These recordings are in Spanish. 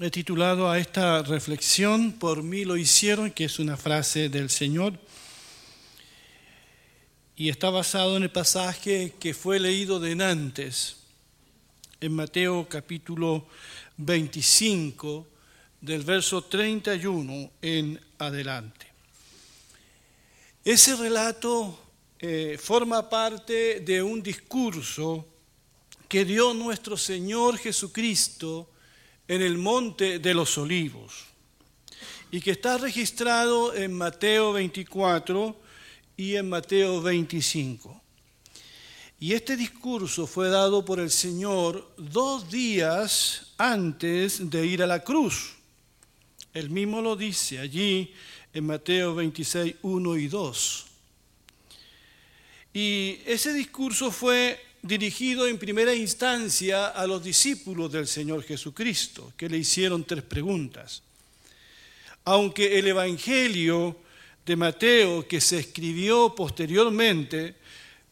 he titulado a esta reflexión, por mí lo hicieron, que es una frase del Señor, y está basado en el pasaje que fue leído de Nantes, en Mateo capítulo 25, del verso 31 en adelante. Ese relato eh, forma parte de un discurso que dio nuestro Señor Jesucristo en el monte de los olivos y que está registrado en Mateo 24 y en Mateo 25. Y este discurso fue dado por el Señor dos días antes de ir a la cruz. Él mismo lo dice allí en Mateo 26, 1 y 2. Y ese discurso fue dirigido en primera instancia a los discípulos del Señor Jesucristo, que le hicieron tres preguntas. Aunque el Evangelio de Mateo, que se escribió posteriormente,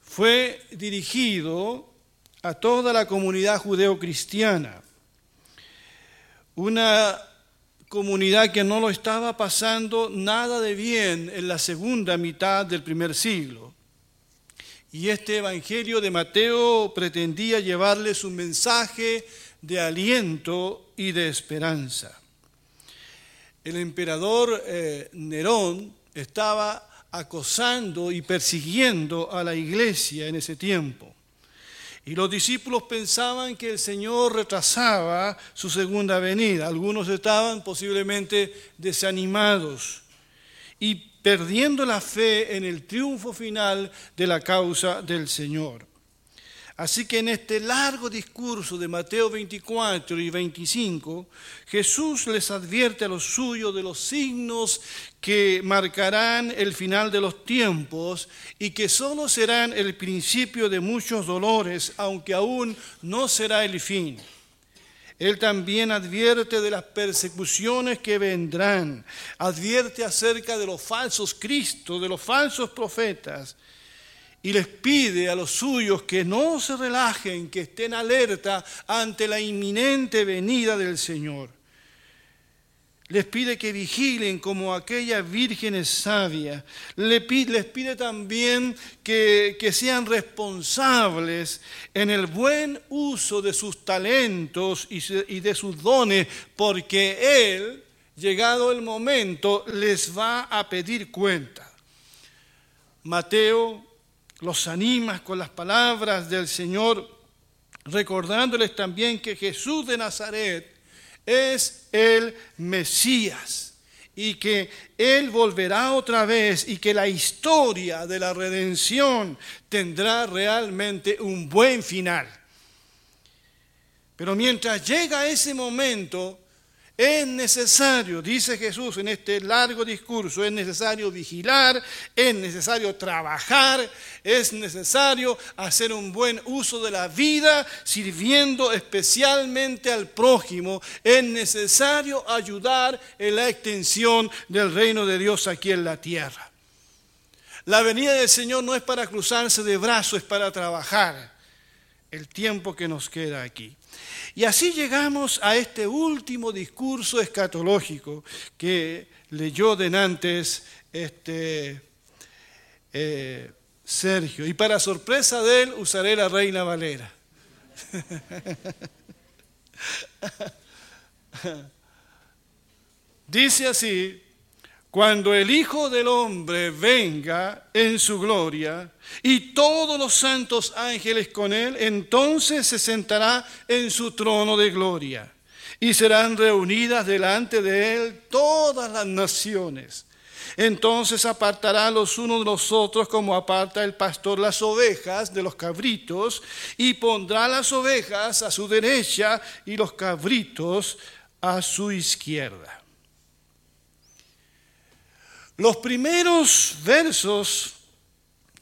fue dirigido a toda la comunidad judeo-cristiana, una comunidad que no lo estaba pasando nada de bien en la segunda mitad del primer siglo. Y este Evangelio de Mateo pretendía llevarles un mensaje de aliento y de esperanza. El emperador eh, Nerón estaba acosando y persiguiendo a la iglesia en ese tiempo. Y los discípulos pensaban que el Señor retrasaba su segunda venida. Algunos estaban posiblemente desanimados. Y perdiendo la fe en el triunfo final de la causa del Señor. Así que en este largo discurso de Mateo 24 y 25, Jesús les advierte a los suyos de los signos que marcarán el final de los tiempos y que solo serán el principio de muchos dolores, aunque aún no será el fin. Él también advierte de las persecuciones que vendrán, advierte acerca de los falsos Cristos, de los falsos profetas, y les pide a los suyos que no se relajen, que estén alerta ante la inminente venida del Señor les pide que vigilen como aquellas vírgenes sabias. Les pide, también que, que sean responsables en el buen uso de sus talentos y de sus dones, porque Él, llegado el momento, les va a pedir cuenta. Mateo los anima con las palabras del Señor, recordándoles también que Jesús de Nazaret, es el Mesías y que Él volverá otra vez y que la historia de la redención tendrá realmente un buen final. Pero mientras llega ese momento, es necesario, dice Jesús en este largo discurso, es necesario vigilar, es necesario trabajar, es necesario hacer un buen uso de la vida, sirviendo especialmente al prójimo, es necesario ayudar en la extensión del reino de Dios aquí en la tierra. La venida del Señor no es para cruzarse de brazos, es para trabajar el tiempo que nos queda aquí. Y así llegamos a este último discurso escatológico que leyó denantes este, eh, Sergio. Y para sorpresa de él usaré la Reina Valera. Dice así, cuando el Hijo del Hombre venga en su gloria y todos los santos ángeles con él, entonces se sentará en su trono de gloria y serán reunidas delante de él todas las naciones. Entonces apartará los unos de los otros como aparta el pastor las ovejas de los cabritos y pondrá las ovejas a su derecha y los cabritos a su izquierda. Los primeros versos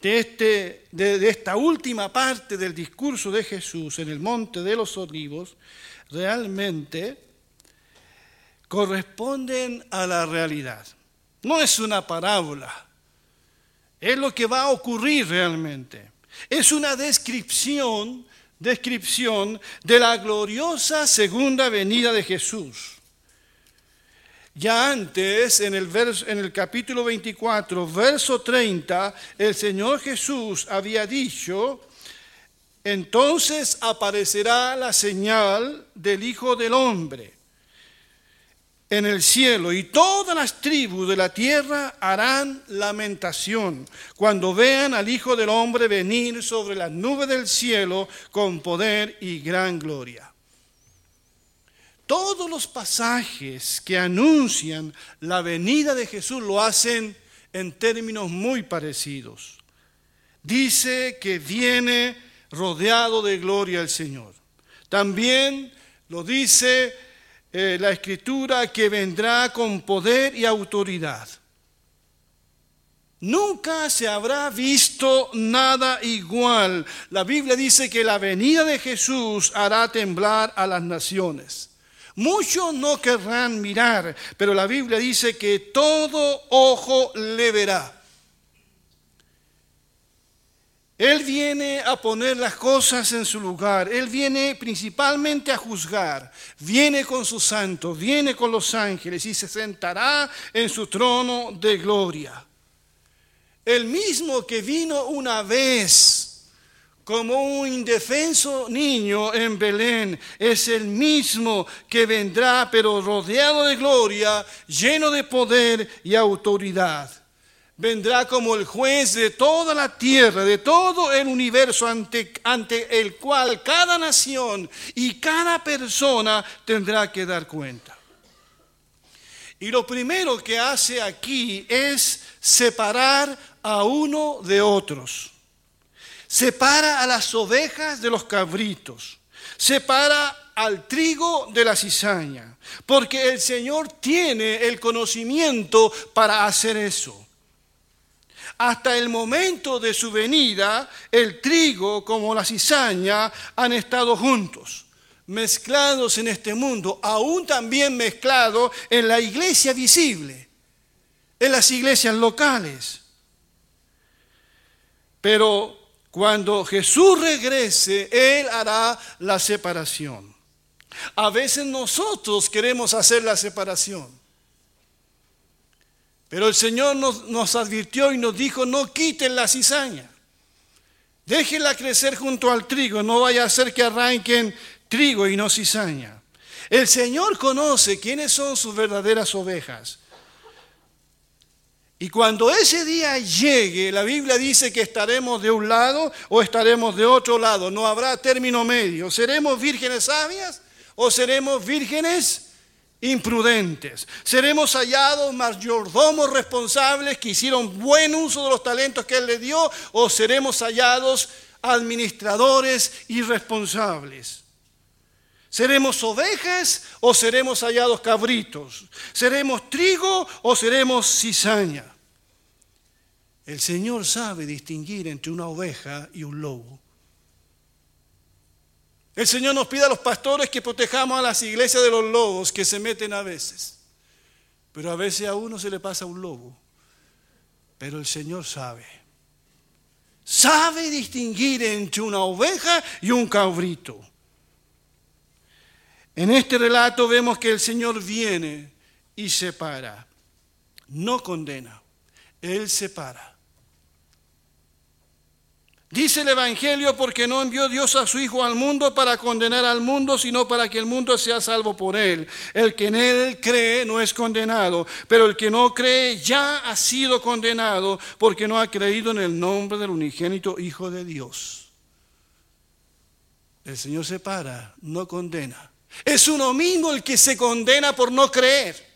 de, este, de, esta última parte del discurso de Jesús en el Monte de los Olivos realmente corresponden a la realidad. No es una parábola, es lo que va a ocurrir realmente. Es una descripción, descripción de la gloriosa segunda venida de Jesús. Ya antes, en el, verso, en el capítulo 24, verso 30, el Señor Jesús había dicho, entonces aparecerá la señal del Hijo del Hombre en el cielo y todas las tribus de la tierra harán lamentación cuando vean al Hijo del Hombre venir sobre las nubes del cielo con poder y gran gloria. Todos los pasajes que anuncian la venida de Jesús lo hacen en términos muy parecidos. Dice que viene rodeado de gloria el Señor. También lo dice eh, la escritura que vendrá con poder y autoridad. Nunca se habrá visto nada igual. La Biblia dice que la venida de Jesús hará temblar a las naciones. Muchos no querrán mirar, pero la Biblia dice que todo ojo le verá. Él viene a poner las cosas en su lugar. Él viene principalmente a juzgar. Viene con sus santos, viene con los ángeles y se sentará en su trono de gloria. El mismo que vino una vez como un indefenso niño en Belén, es el mismo que vendrá, pero rodeado de gloria, lleno de poder y autoridad. Vendrá como el juez de toda la tierra, de todo el universo ante, ante el cual cada nación y cada persona tendrá que dar cuenta. Y lo primero que hace aquí es separar a uno de otros separa a las ovejas de los cabritos, separa al trigo de la cizaña, porque el Señor tiene el conocimiento para hacer eso. Hasta el momento de su venida, el trigo como la cizaña han estado juntos, mezclados en este mundo, aún también mezclados en la iglesia visible, en las iglesias locales. Pero cuando Jesús regrese, Él hará la separación. A veces nosotros queremos hacer la separación. Pero el Señor nos, advirtió y nos dijo, no quiten la cizaña. Déjenla crecer junto al trigo, no vaya a ser que arranquen trigo y no cizaña. El Señor conoce quiénes son sus verdaderas ovejas. Y cuando ese día llegue, la Biblia dice que estaremos de un lado o estaremos de otro lado. No habrá término medio. ¿Seremos vírgenes sabias o seremos vírgenes imprudentes? ¿Seremos hallados mayordomos responsables que hicieron buen uso de los talentos que Él le dio o seremos hallados administradores irresponsables? ¿Seremos ovejas o seremos hallados cabritos? ¿Seremos trigo o seremos cizaña? El Señor sabe distinguir entre una oveja y un lobo. El Señor nos pide a los pastores que protejamos a las iglesias de los lobos que se meten a veces. Pero a veces a uno se le pasa un lobo. Pero el Señor sabe. Sabe distinguir entre una oveja y un cabrito. En este relato vemos que el Señor viene y separa, no condena, Él separa. Dice el Evangelio porque no envió Dios a su Hijo al mundo para condenar al mundo, sino para que el mundo sea salvo por Él. El que en Él cree no es condenado, pero el que no cree ya ha sido condenado porque no ha creído en el nombre del unigénito Hijo de Dios. El Señor separa, no condena. Es uno mismo el que se condena por no creer.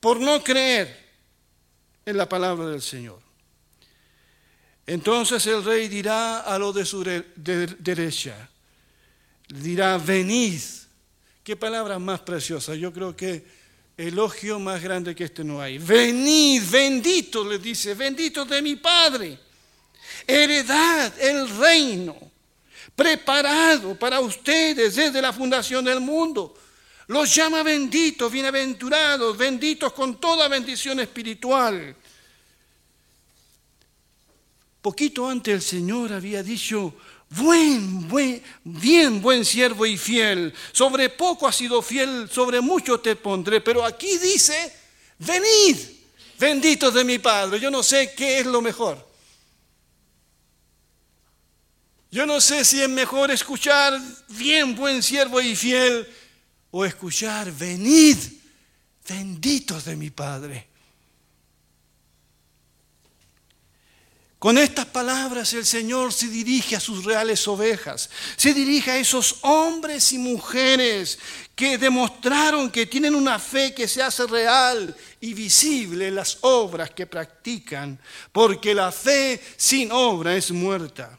Por no creer en la palabra del Señor. Entonces el rey dirá a los de su derecha, dirá, venid. Qué palabra más preciosa. Yo creo que elogio más grande que este no hay. Venid, bendito, le dice, bendito de mi Padre. Heredad el reino preparado para ustedes desde la fundación del mundo. Los llama benditos, bienaventurados, benditos con toda bendición espiritual. Poquito antes el Señor había dicho, buen, buen, bien, buen siervo y fiel, sobre poco has sido fiel, sobre mucho te pondré, pero aquí dice, venid, benditos de mi Padre, yo no sé qué es lo mejor. Yo no sé si es mejor escuchar bien, buen siervo y fiel, o escuchar, venid, benditos de mi Padre. Con estas palabras el Señor se dirige a sus reales ovejas, se dirige a esos hombres y mujeres que demostraron que tienen una fe que se hace real y visible en las obras que practican, porque la fe sin obra es muerta.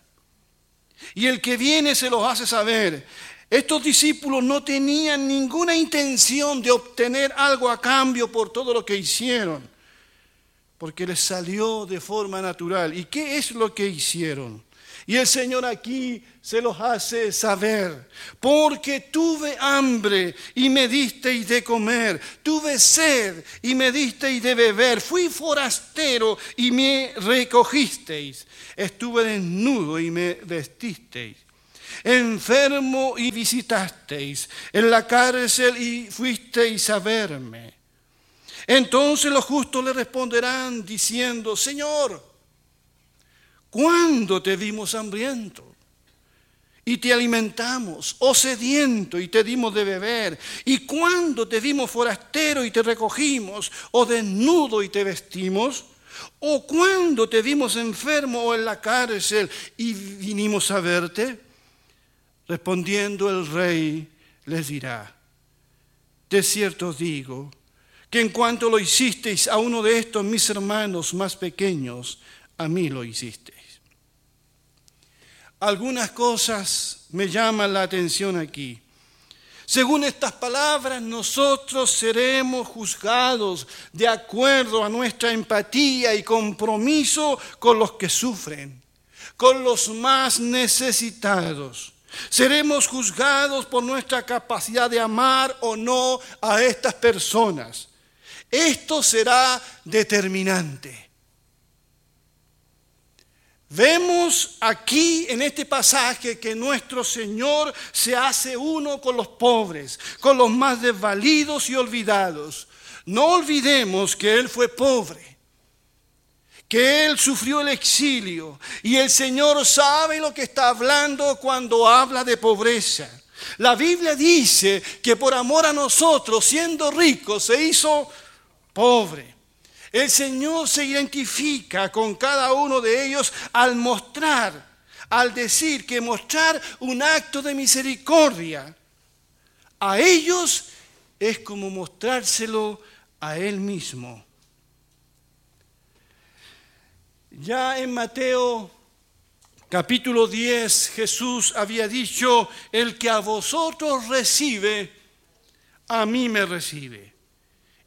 Y el que viene se los hace saber. Estos discípulos no tenían ninguna intención de obtener algo a cambio por todo lo que hicieron porque les salió de forma natural. ¿Y qué es lo que hicieron? Y el Señor aquí se los hace saber, porque tuve hambre y me disteis de comer, tuve sed y me disteis de beber, fui forastero y me recogisteis, estuve desnudo y me vestisteis, enfermo y visitasteis, en la cárcel y fuisteis a verme. Entonces los justos le responderán diciendo, Señor, ¿cuándo te vimos hambriento? Y te alimentamos, o sediento, y te dimos de beber. ¿Y cuándo te vimos forastero y te recogimos, o desnudo y te vestimos? ¿O cuándo te vimos enfermo o en la cárcel y vinimos a verte? Respondiendo el rey les dirá, de cierto digo, que en cuanto lo hicisteis a uno de estos mis hermanos más pequeños, a mí lo hicisteis. Algunas cosas me llaman la atención aquí. Según estas palabras, nosotros seremos juzgados de acuerdo a nuestra empatía y compromiso con los que sufren, con los más necesitados. Seremos juzgados por nuestra capacidad de amar o no a estas personas. Esto será determinante. Vemos aquí en este pasaje que nuestro Señor se hace uno con los pobres, con los más desvalidos y olvidados. No olvidemos que Él fue pobre, que Él sufrió el exilio y el Señor sabe lo que está hablando cuando habla de pobreza. La Biblia dice que por amor a nosotros, siendo ricos, se hizo pobre. El Señor se identifica con cada uno de ellos al mostrar, al decir que mostrar un acto de misericordia a ellos es como mostrárselo a Él mismo. Ya en Mateo capítulo 10 Jesús había dicho, el que a vosotros recibe, a mí me recibe.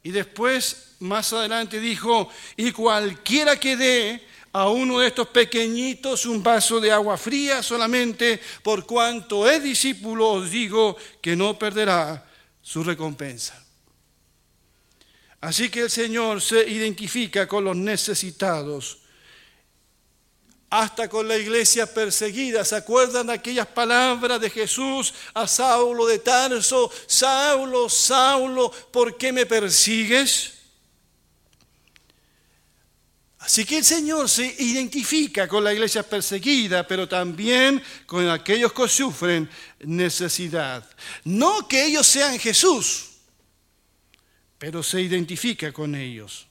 Y después, más adelante, dijo, y cualquiera que dé a uno de estos pequeñitos un vaso de agua fría solamente, por cuanto es discípulo, os digo que no perderá su recompensa. Así que el Señor se identifica con los necesitados hasta con la iglesia perseguida. ¿Se acuerdan aquellas palabras de Jesús a Saulo de Tarso? Saulo, Saulo, ¿por qué me persigues? Así que el Señor se identifica con la iglesia perseguida, pero también con aquellos que sufren necesidad. No que ellos sean Jesús, pero se identifica con ellos.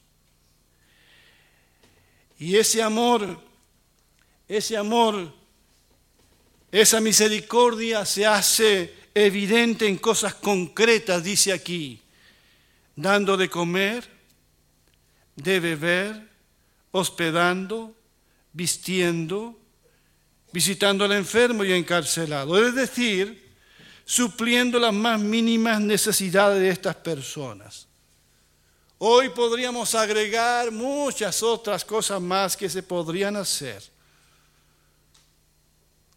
Y ese amor ese amor, esa misericordia se hace evidente en cosas concretas, dice aquí, dando de comer, de beber, hospedando, vistiendo, visitando al enfermo y encarcelado, es decir, supliendo las más mínimas necesidades de estas personas. Hoy podríamos agregar muchas otras cosas más que se podrían hacer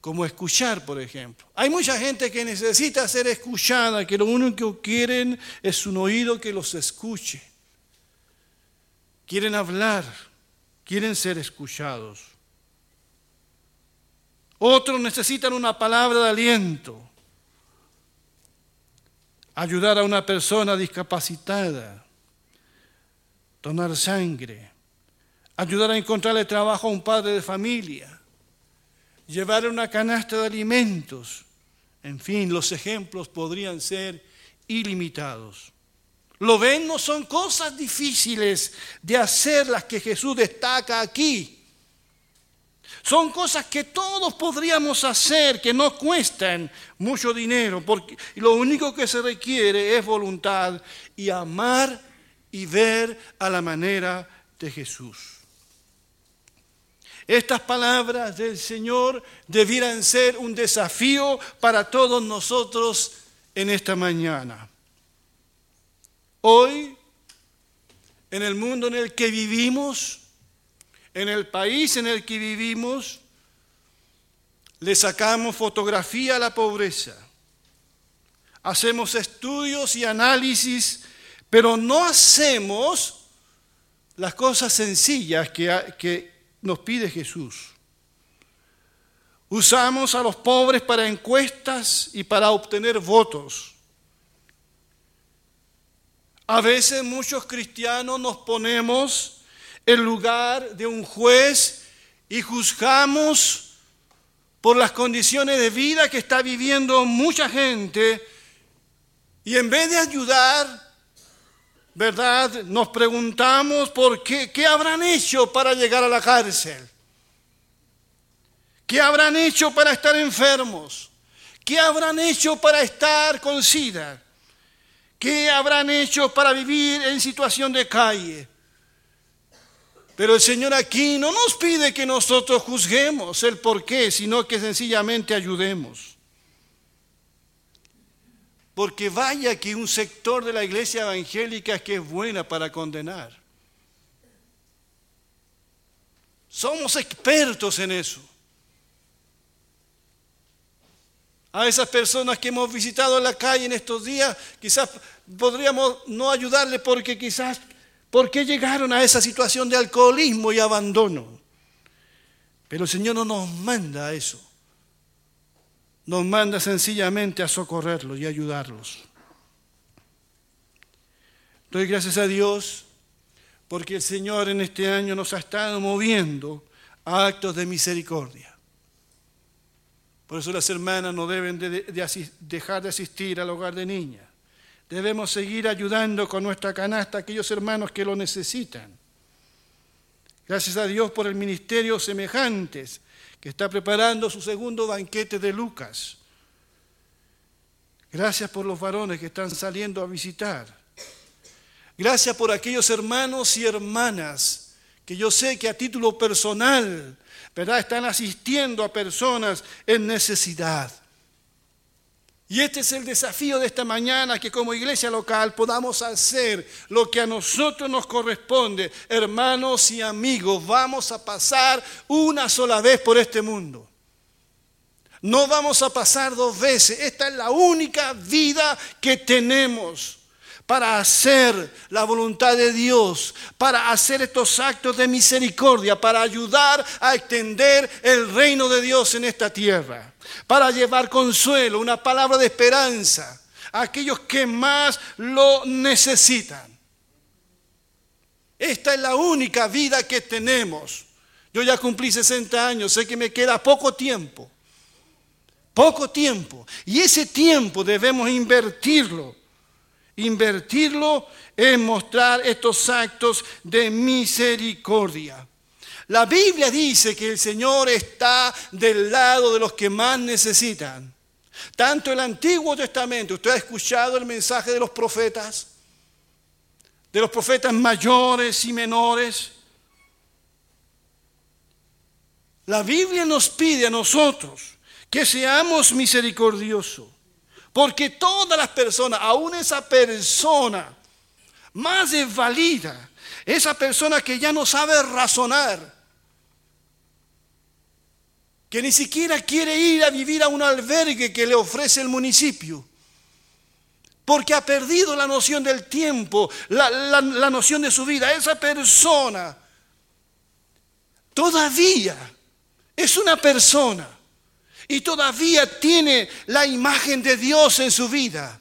como escuchar, por ejemplo. Hay mucha gente que necesita ser escuchada, que lo único que quieren es un oído que los escuche. Quieren hablar, quieren ser escuchados. Otros necesitan una palabra de aliento. Ayudar a una persona discapacitada. Donar sangre. Ayudar a encontrarle trabajo a un padre de familia. Llevar una canasta de alimentos. En fin, los ejemplos podrían ser ilimitados. Lo ven, no son cosas difíciles de hacer las que Jesús destaca aquí. Son cosas que todos podríamos hacer, que no cuestan mucho dinero, porque lo único que se requiere es voluntad y amar y ver a la manera de Jesús. Estas palabras del Señor debieran ser un desafío para todos nosotros en esta mañana. Hoy, en el mundo en el que vivimos, en el país en el que vivimos, le sacamos fotografía a la pobreza. Hacemos estudios y análisis, pero no hacemos las cosas sencillas que, que nos pide Jesús. Usamos a los pobres para encuestas y para obtener votos. A veces muchos cristianos nos ponemos en lugar de un juez y juzgamos por las condiciones de vida que está viviendo mucha gente y en vez de ayudar, ¿verdad? Nos preguntamos por qué, qué habrán hecho para llegar a la cárcel. ¿Qué habrán hecho para estar enfermos? ¿Qué habrán hecho para estar con SIDA? ¿Qué habrán hecho para vivir en situación de calle? Pero el Señor aquí no nos pide que nosotros juzguemos el por qué, sino que sencillamente ayudemos. Porque vaya que un sector de la iglesia evangélica que es buena para condenar. Somos expertos en eso. a esas personas que hemos visitado en la calle en estos días, quizás podríamos no ayudarle porque quizás, ¿por qué llegaron a esa situación de alcoholismo y abandono? Pero el Señor no nos manda eso. Nos manda sencillamente a socorrerlos y ayudarlos. Doy gracias a Dios porque el Señor en este año nos ha estado moviendo a actos de misericordia. Por eso las hermanas no deben dejar de asistir al hogar de niñas. Debemos seguir ayudando con nuestra canasta a aquellos hermanos que lo necesitan. Gracias a Dios por el ministerio semejantes que está preparando su segundo banquete de Lucas. Gracias por los varones que están saliendo a visitar. Gracias por aquellos hermanos y hermanas que yo sé que a título personal ¿verdad? Están asistiendo a personas en necesidad. Y este es el desafío de esta mañana, que como iglesia local podamos hacer lo que a nosotros nos corresponde. Hermanos y amigos, vamos a pasar una sola vez por este mundo. No vamos a pasar dos veces. Esta es la única vida que tenemos para hacer la voluntad de Dios, para hacer estos actos de misericordia, para ayudar a extender el reino de Dios en esta tierra, para llevar consuelo, una palabra de esperanza a aquellos que más lo necesitan. Esta es la única vida que tenemos. Yo ya cumplí 60 años, sé que me queda poco tiempo, poco tiempo, y ese tiempo debemos invertirlo invertirlo en mostrar estos actos de misericordia. La Biblia dice que el Señor está del lado de los que más necesitan. Tanto el Antiguo Testamento, usted ha escuchado el mensaje de los profetas, de los profetas mayores y menores. La Biblia nos pide a nosotros que seamos misericordiosos. Porque todas las personas, aún esa persona más desvalida, esa persona que ya no sabe razonar, que ni siquiera quiere ir a vivir a un albergue que le ofrece el municipio, porque ha perdido la noción del tiempo, la, noción de su vida. Esa persona todavía es una persona y todavía tiene la imagen de Dios en su vida.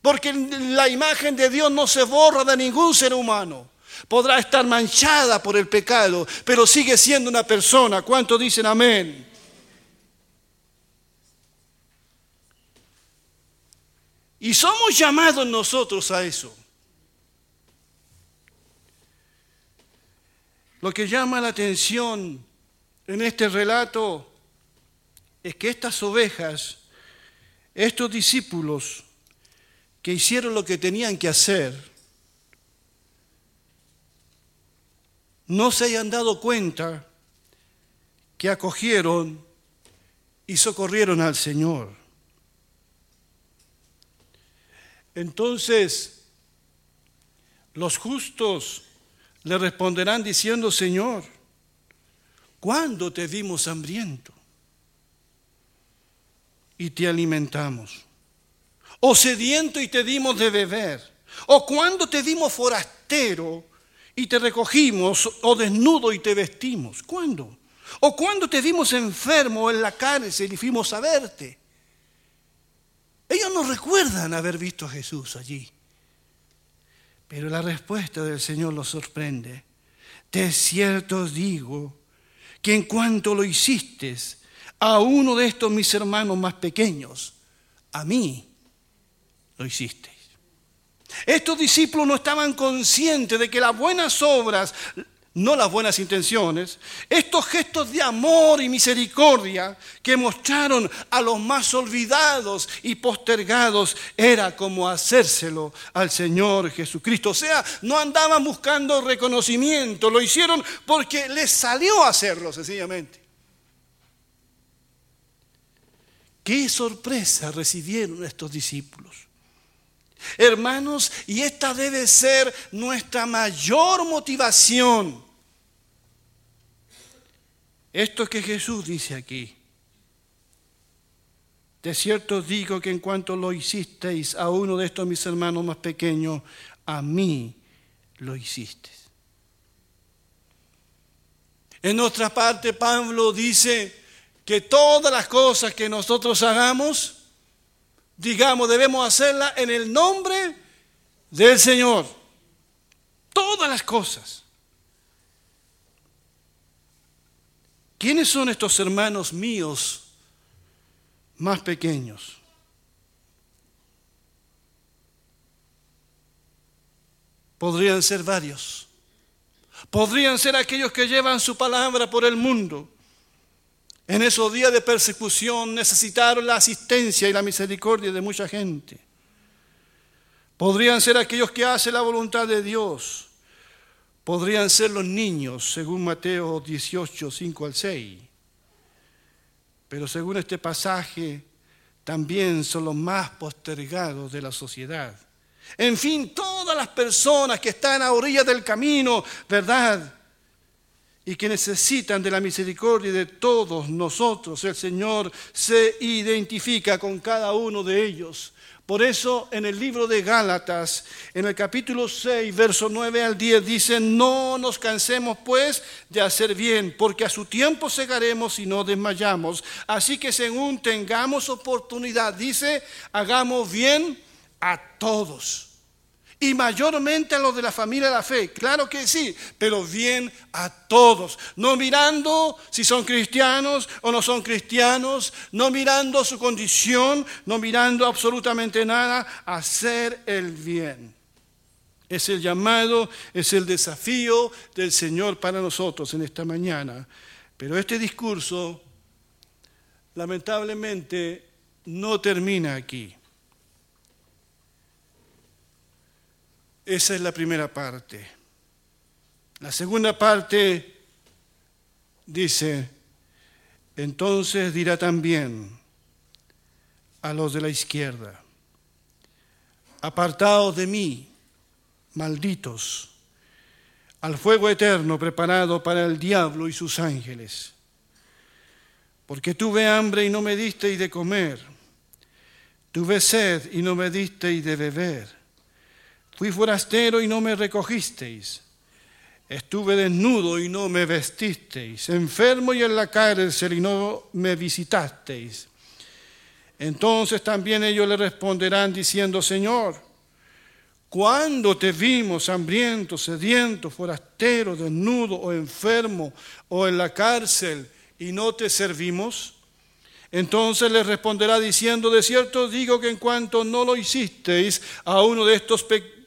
Porque la imagen de Dios no se borra de ningún ser humano. Podrá estar manchada por el pecado, pero sigue siendo una persona. ¿Cuántos dicen amén? Y somos llamados nosotros a eso. Lo que llama la atención en este relato es que estas ovejas, estos discípulos que hicieron lo que tenían que hacer, no se hayan dado cuenta que acogieron y socorrieron al Señor. Entonces, los justos le responderán diciendo, Señor, ¿cuándo te vimos hambriento y te alimentamos? ¿O sediento y te dimos de beber? ¿O cuándo te dimos forastero y te recogimos? ¿O desnudo y te vestimos? ¿Cuándo? ¿O cuándo te vimos enfermo en la cárcel y fuimos a verte? Ellos no recuerdan haber visto a Jesús allí. Pero la respuesta del Señor los sorprende. De cierto digo que en cuanto lo hiciste a uno de estos mis hermanos más pequeños, a mí lo hicisteis. Estos discípulos no estaban conscientes de que las buenas obras no las buenas intenciones, estos gestos de amor y misericordia que mostraron a los más olvidados y postergados, era como hacérselo al Señor Jesucristo. O sea, no andaban buscando reconocimiento, lo hicieron porque les salió hacerlo sencillamente. Qué sorpresa recibieron estos discípulos. Hermanos, y esta debe ser nuestra mayor motivación. Esto que Jesús dice aquí. De cierto digo que en cuanto lo hicisteis a uno de estos mis hermanos más pequeños, a mí lo hicisteis. En otra parte, Pablo dice que todas las cosas que nosotros hagamos, digamos, debemos hacerla en el nombre del Señor. Todas las cosas. ¿Quiénes son estos hermanos míos más pequeños? Podrían ser varios. Podrían ser aquellos que llevan su palabra por el mundo. En esos días de persecución necesitaron la asistencia y la misericordia de mucha gente. Podrían ser aquellos que hacen la voluntad de Dios. Podrían ser los niños, según Mateo 18, 5 al 6. Pero según este pasaje, también son los más postergados de la sociedad. En fin, todas las personas que están a orillas del camino, ¿verdad? Y que necesitan de la misericordia de todos nosotros. El Señor se identifica con cada uno de ellos. Por eso en el libro de Gálatas, en el capítulo 6, verso 9 al 10, dice, no nos cansemos pues de hacer bien, porque a su tiempo segaremos y no desmayamos. Así que según tengamos oportunidad, dice, hagamos bien a todos y mayormente a los de la familia de la fe. Claro que sí, pero bien a todos. No mirando si son cristianos o no son cristianos, no mirando su condición, no mirando absolutamente nada, hacer el bien. Es el llamado, es el desafío del Señor para nosotros en esta mañana. Pero este discurso, lamentablemente, no termina aquí. Esa es la primera parte. La segunda parte dice, entonces dirá también a los de la izquierda, apartados de mí, malditos, al fuego eterno preparado para el diablo y sus ángeles. Porque tuve hambre y no me disteis de comer, tuve sed y no me disteis de beber Fui forastero y no me recogisteis. Estuve desnudo y no me vestisteis, enfermo y en la cárcel y no me visitasteis. Entonces también ellos le responderán diciendo, Señor, ¿cuándo te vimos hambriento, sediento, forastero, desnudo o enfermo o en la cárcel y no te servimos? Entonces le responderá diciendo, de cierto digo que en cuanto no lo hicisteis a uno de estos pequeños,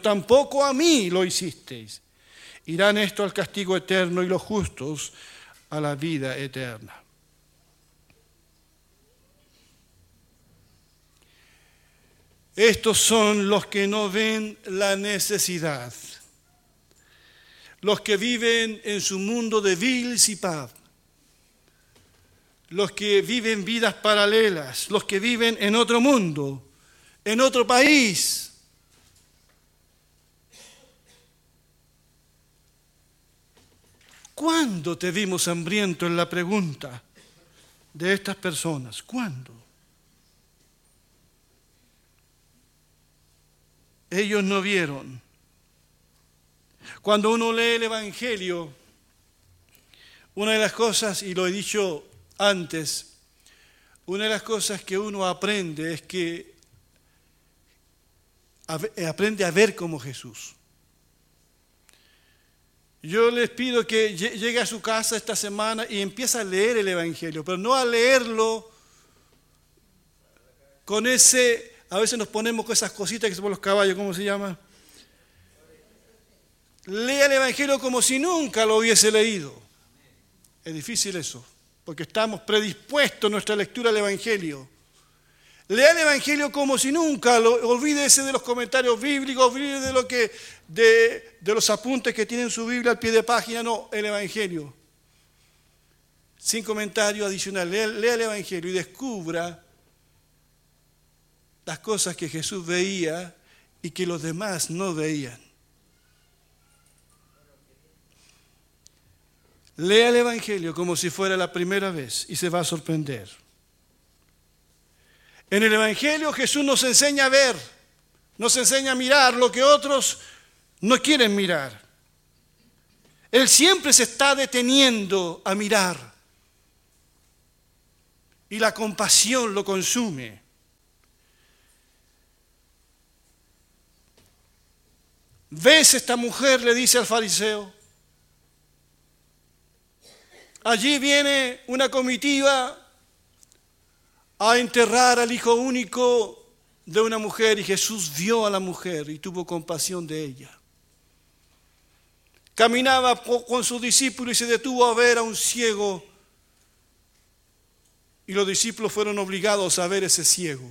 tampoco a mí lo hicisteis irán esto al castigo eterno y los justos a la vida eterna. Estos son los que no ven la necesidad, los que viven en su mundo de vils y paz, los que viven vidas paralelas, los que viven en otro mundo, en otro país, ¿Cuándo te vimos hambriento en la pregunta de estas personas? ¿Cuándo? Ellos no vieron. Cuando uno lee el Evangelio, una de las cosas, y lo he dicho antes, una de las cosas que uno aprende es que aprende a ver como Jesús. Yo les pido que llegue a su casa esta semana y empiece a leer el Evangelio, pero no a leerlo con ese, a veces nos ponemos con esas cositas que se ponen los caballos, ¿cómo se llama? Lea el Evangelio como si nunca lo hubiese leído. Es difícil eso, porque estamos predispuestos en nuestra lectura del Evangelio. Lea el Evangelio como si nunca, lo, olvídese de los comentarios bíblicos, olvídese de, lo que, de, los apuntes que tiene en su Biblia al pie de página, no, el Evangelio. Sin comentario adicional, lea el Evangelio y descubra las cosas que Jesús veía y que los demás no veían. Lea el Evangelio como si fuera la primera vez y se va a sorprender. En el Evangelio Jesús nos enseña a ver, nos enseña a mirar lo que otros no quieren mirar. Él siempre se está deteniendo a mirar. Y la compasión lo consume. ¿Ves esta mujer? le dice al fariseo. Allí viene una comitiva a enterrar al hijo único de una mujer y Jesús vio a la mujer y tuvo compasión de ella. Caminaba con sus discípulos y se detuvo a ver a un ciego y los discípulos fueron obligados a ver ese ciego.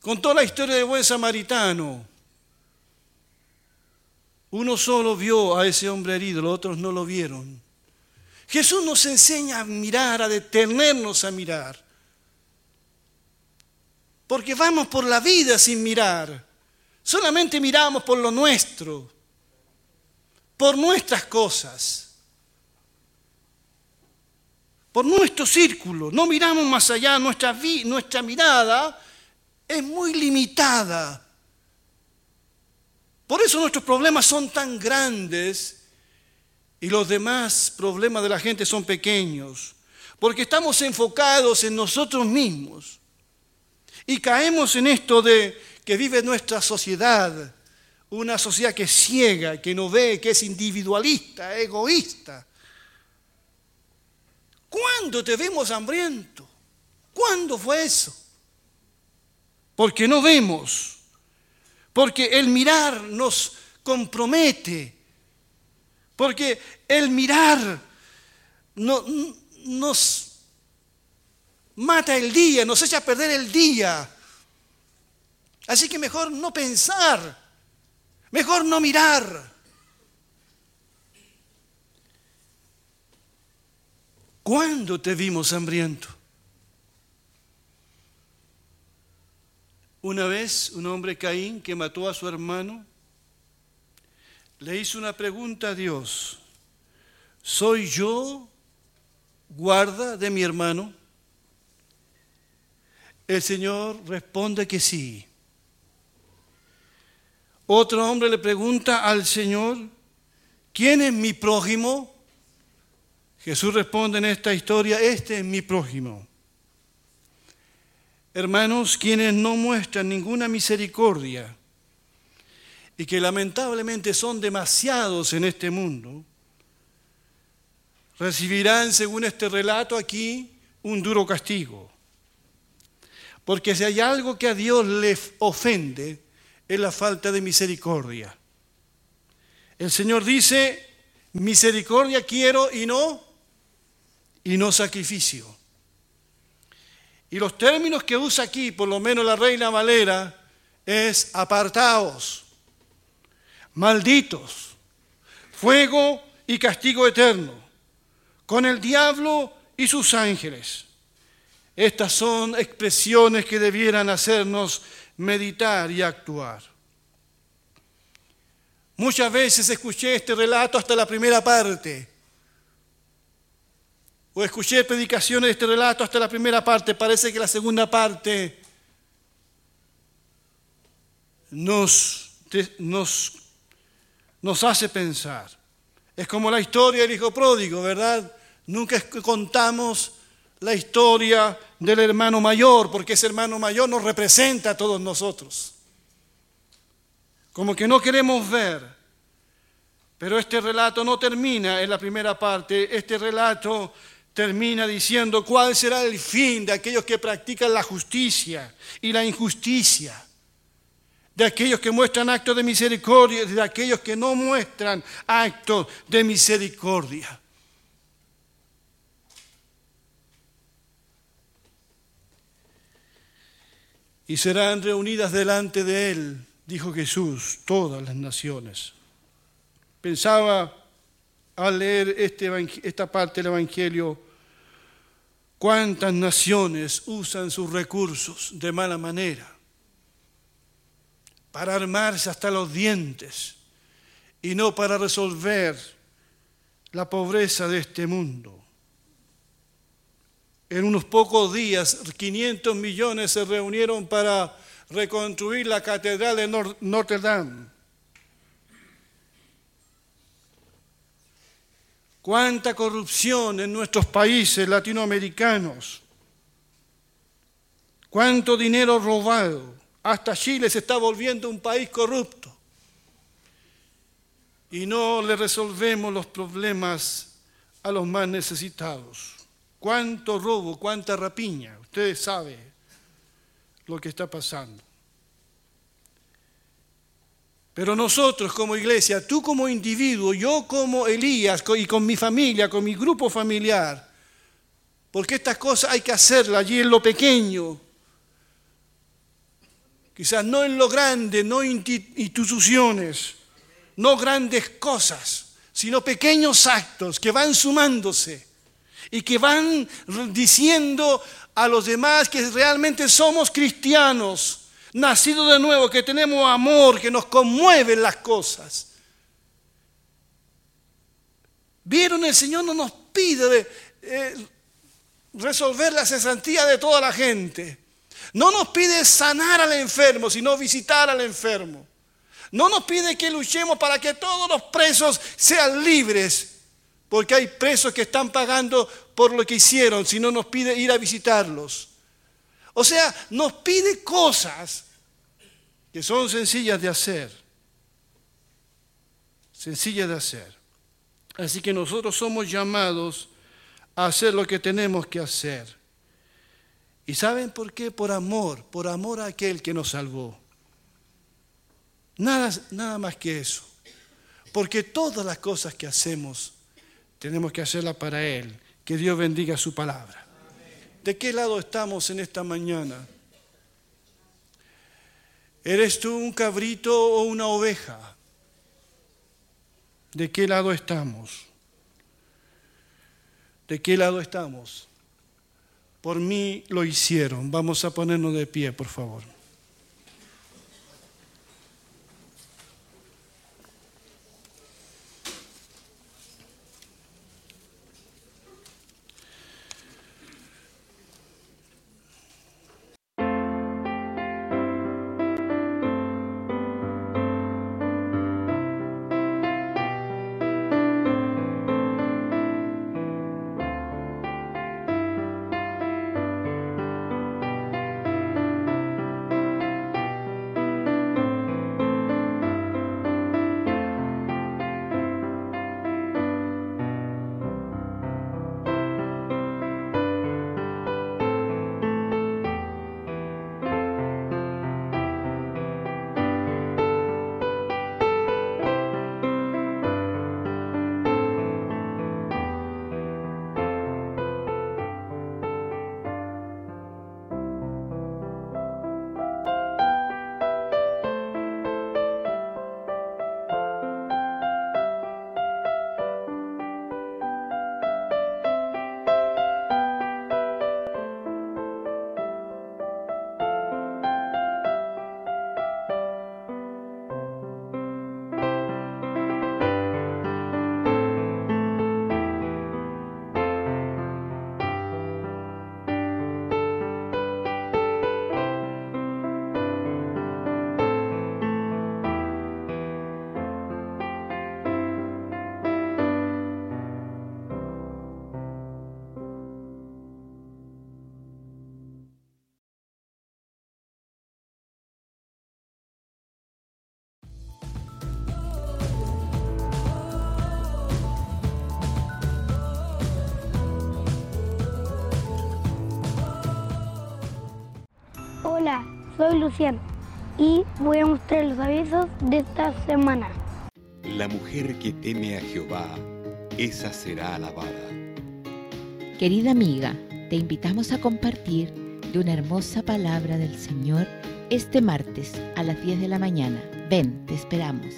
Contó la historia del buen samaritano. Uno solo vio a ese hombre herido, los otros no lo vieron. Jesús nos enseña a mirar, a detenernos a mirar. Porque vamos por la vida sin mirar. Solamente miramos por lo nuestro, por nuestras cosas, por nuestro círculo. No miramos más allá. Nuestra, mirada es muy limitada. Por eso nuestros problemas son tan grandes y los demás problemas de la gente son pequeños, porque estamos enfocados en nosotros mismos y caemos en esto de que vive nuestra sociedad, una sociedad que es ciega, que no ve, que es individualista, egoísta. ¿Cuándo te vemos hambriento? ¿Cuándo fue eso? Porque no vemos, porque el mirar nos compromete, porque el mirar nos mata el día, nos echa a perder el día. Así que mejor no pensar, mejor no mirar. ¿Cuándo te vimos hambriento? Una vez un hombre Caín que mató a su hermano le hizo una pregunta a Dios. ¿Soy yo guarda de mi hermano? El Señor responde que sí. Otro hombre le pregunta al Señor, ¿quién es mi prójimo? Jesús responde en esta historia, este es mi prójimo. Hermanos, quienes no muestran ninguna misericordia y que lamentablemente son demasiados en este mundo, recibirán, según este relato aquí, un duro castigo. Porque si hay algo que a Dios le ofende, es la falta de misericordia. El Señor dice, misericordia quiero y no, y no sacrificio. Y los términos que usa aquí, por lo menos la Reina Valera, es apartaos, malditos, fuego y castigo eterno, con el diablo y sus ángeles. Estas son expresiones que debieran hacernos meditar y actuar. Muchas veces escuché este relato hasta la primera parte. O escuché predicaciones de este relato hasta la primera parte. Parece que la segunda parte nos, nos, nos hace pensar. Es como la historia del hijo pródigo, ¿verdad? Nunca contamos la historia del hermano mayor, porque ese hermano mayor nos representa a todos nosotros. Como que no queremos ver. Pero este relato no termina en la primera parte, este relato termina diciendo cuál será el fin de aquellos que practican la justicia y la injusticia, de aquellos que muestran actos de misericordia y de aquellos que no muestran actos de misericordia. y serán reunidas delante de él, dijo Jesús, todas las naciones. Pensaba al leer este, esta parte del Evangelio, cuántas naciones usan sus recursos de mala manera para armarse hasta los dientes y no para resolver la pobreza de este mundo. En unos pocos días, 500 millones se reunieron para reconstruir la catedral de Notre Dame. Cuánta corrupción en nuestros países latinoamericanos. Cuánto dinero robado. Hasta Chile se está volviendo un país corrupto. Y no le resolvemos los problemas a los más necesitados cuánto robo, cuánta rapiña. Ustedes saben lo que está pasando. Pero nosotros como iglesia, tú como individuo, yo como Elías y con mi familia, con mi grupo familiar, porque estas cosas hay que hacerlas allí en lo pequeño, quizás no en lo grande, no instituciones, no grandes cosas, sino pequeños actos que van sumándose y que van diciendo a los demás que realmente somos cristianos, nacidos de nuevo, que tenemos amor, que nos conmueven las cosas. Vieron, el Señor no nos pide eh, resolver la cesantía de toda la gente. No nos pide sanar al enfermo, sino visitar al enfermo. No nos pide que luchemos para que todos los presos sean libres, porque hay presos que están pagando por lo que hicieron, sino nos pide ir a visitarlos. O sea, nos pide cosas que son sencillas de hacer. Sencillas de hacer. Así que nosotros somos llamados a hacer lo que tenemos que hacer. ¿Y saben por qué? Por amor, por amor a aquel que nos salvó. Nada, nada más que eso. Porque todas las cosas que hacemos tenemos que hacerlas para Él. Que Dios bendiga su palabra. ¿De qué lado estamos en esta mañana? ¿Eres tú un cabrito o una oveja? ¿De qué lado estamos? ¿De qué lado estamos? Por mí lo hicieron. Vamos a ponernos de pie, por favor. Soy Luciano y voy a mostrar los avisos de esta semana. La mujer que teme a Jehová, esa será alabada. Querida amiga, te invitamos a compartir de una hermosa palabra del Señor este martes a las 10 de la mañana. Ven, te esperamos.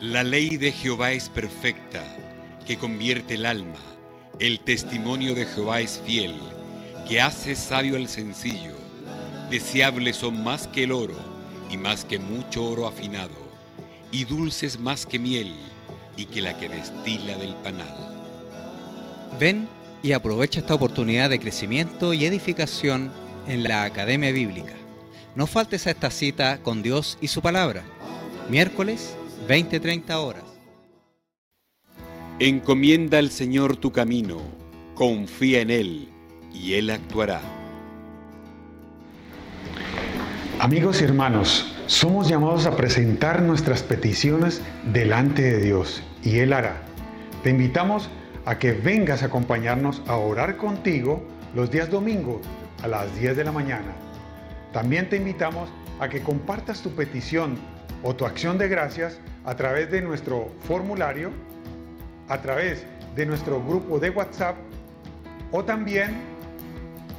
La ley de Jehová es perfecta, que convierte el alma. El testimonio de Jehová es fiel, que hace sabio al sencillo. Deseables son más que el oro, y más que mucho oro afinado, y dulces más que miel, y que la que destila del panal. Ven y aprovecha esta oportunidad de crecimiento y edificación en la Academia Bíblica. No faltes a esta cita con Dios y su palabra. Miércoles 20-30 horas. Encomienda al Señor tu camino, confía en Él y Él actuará. Amigos y hermanos, somos llamados a presentar nuestras peticiones delante de Dios y Él hará. Te invitamos a que vengas a acompañarnos a orar contigo los días domingos a las 10 de la mañana. También te invitamos a que compartas tu petición o tu acción de gracias a través de nuestro formulario, a través de nuestro grupo de WhatsApp o también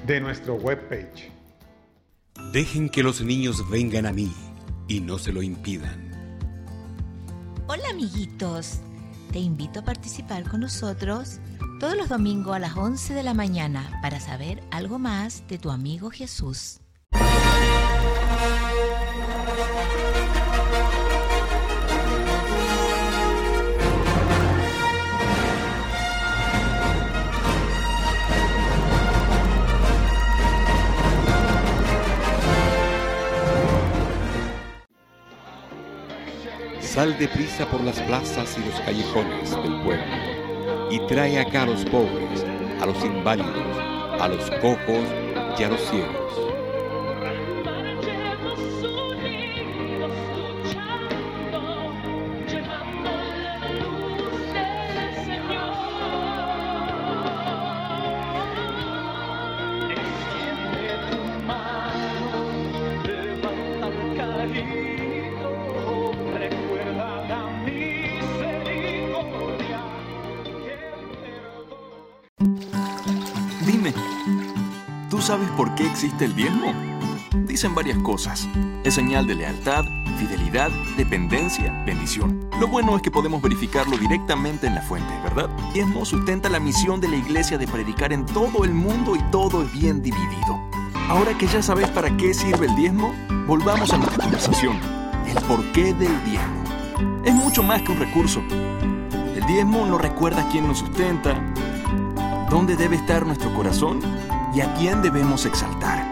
de nuestro webpage. Dejen que los niños vengan a mí y no se lo impidan. Hola amiguitos, te invito a participar con nosotros todos los domingos a las 11 de la mañana para saber algo más de tu amigo Jesús. Sal deprisa por las plazas y los callejones del pueblo y trae acá a los pobres, a los inválidos, a los cojos y a los ciegos. Qué existe el diezmo? Dicen varias cosas. Es señal de lealtad, fidelidad, dependencia, bendición. Lo bueno es que podemos verificarlo directamente en la fuente, ¿verdad? Diezmo sustenta la misión de la iglesia de predicar en todo el mundo y todo es bien dividido. Ahora que ya sabes para qué sirve el diezmo, volvamos a nuestra conversación. El porqué del diezmo. Es mucho más que un recurso. El diezmo nos recuerda quién nos sustenta, dónde debe estar nuestro corazón y a quién debemos exaltar.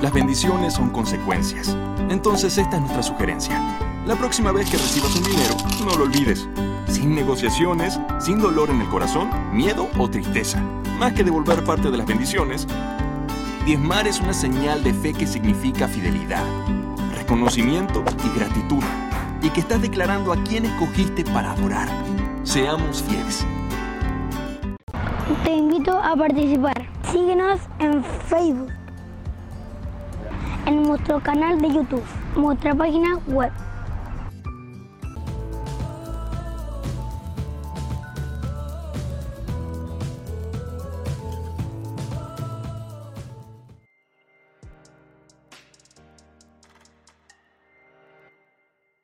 Las bendiciones son consecuencias. Entonces esta es nuestra sugerencia. La próxima vez que recibas un dinero, no lo olvides. Sin negociaciones, sin dolor en el corazón, miedo o tristeza. Más que devolver parte de las bendiciones, diezmar es una señal de fe que significa fidelidad, reconocimiento y gratitud. Y que estás declarando a quién escogiste para adorar. Seamos fieles. Te invito a participar. Síguenos en Facebook, en nuestro canal de YouTube, nuestra página web